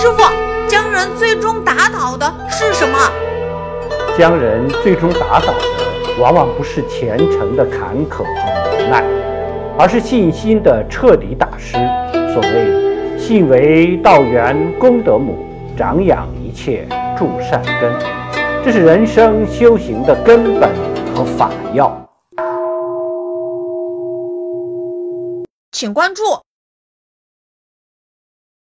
师傅将人最终打倒的是什么？将人最终打倒的往往不是前程的坎坷和无奈而是信心的彻底打湿所谓信为道源功德母长养一切助善根。这是人生修行的根本和法要。请关注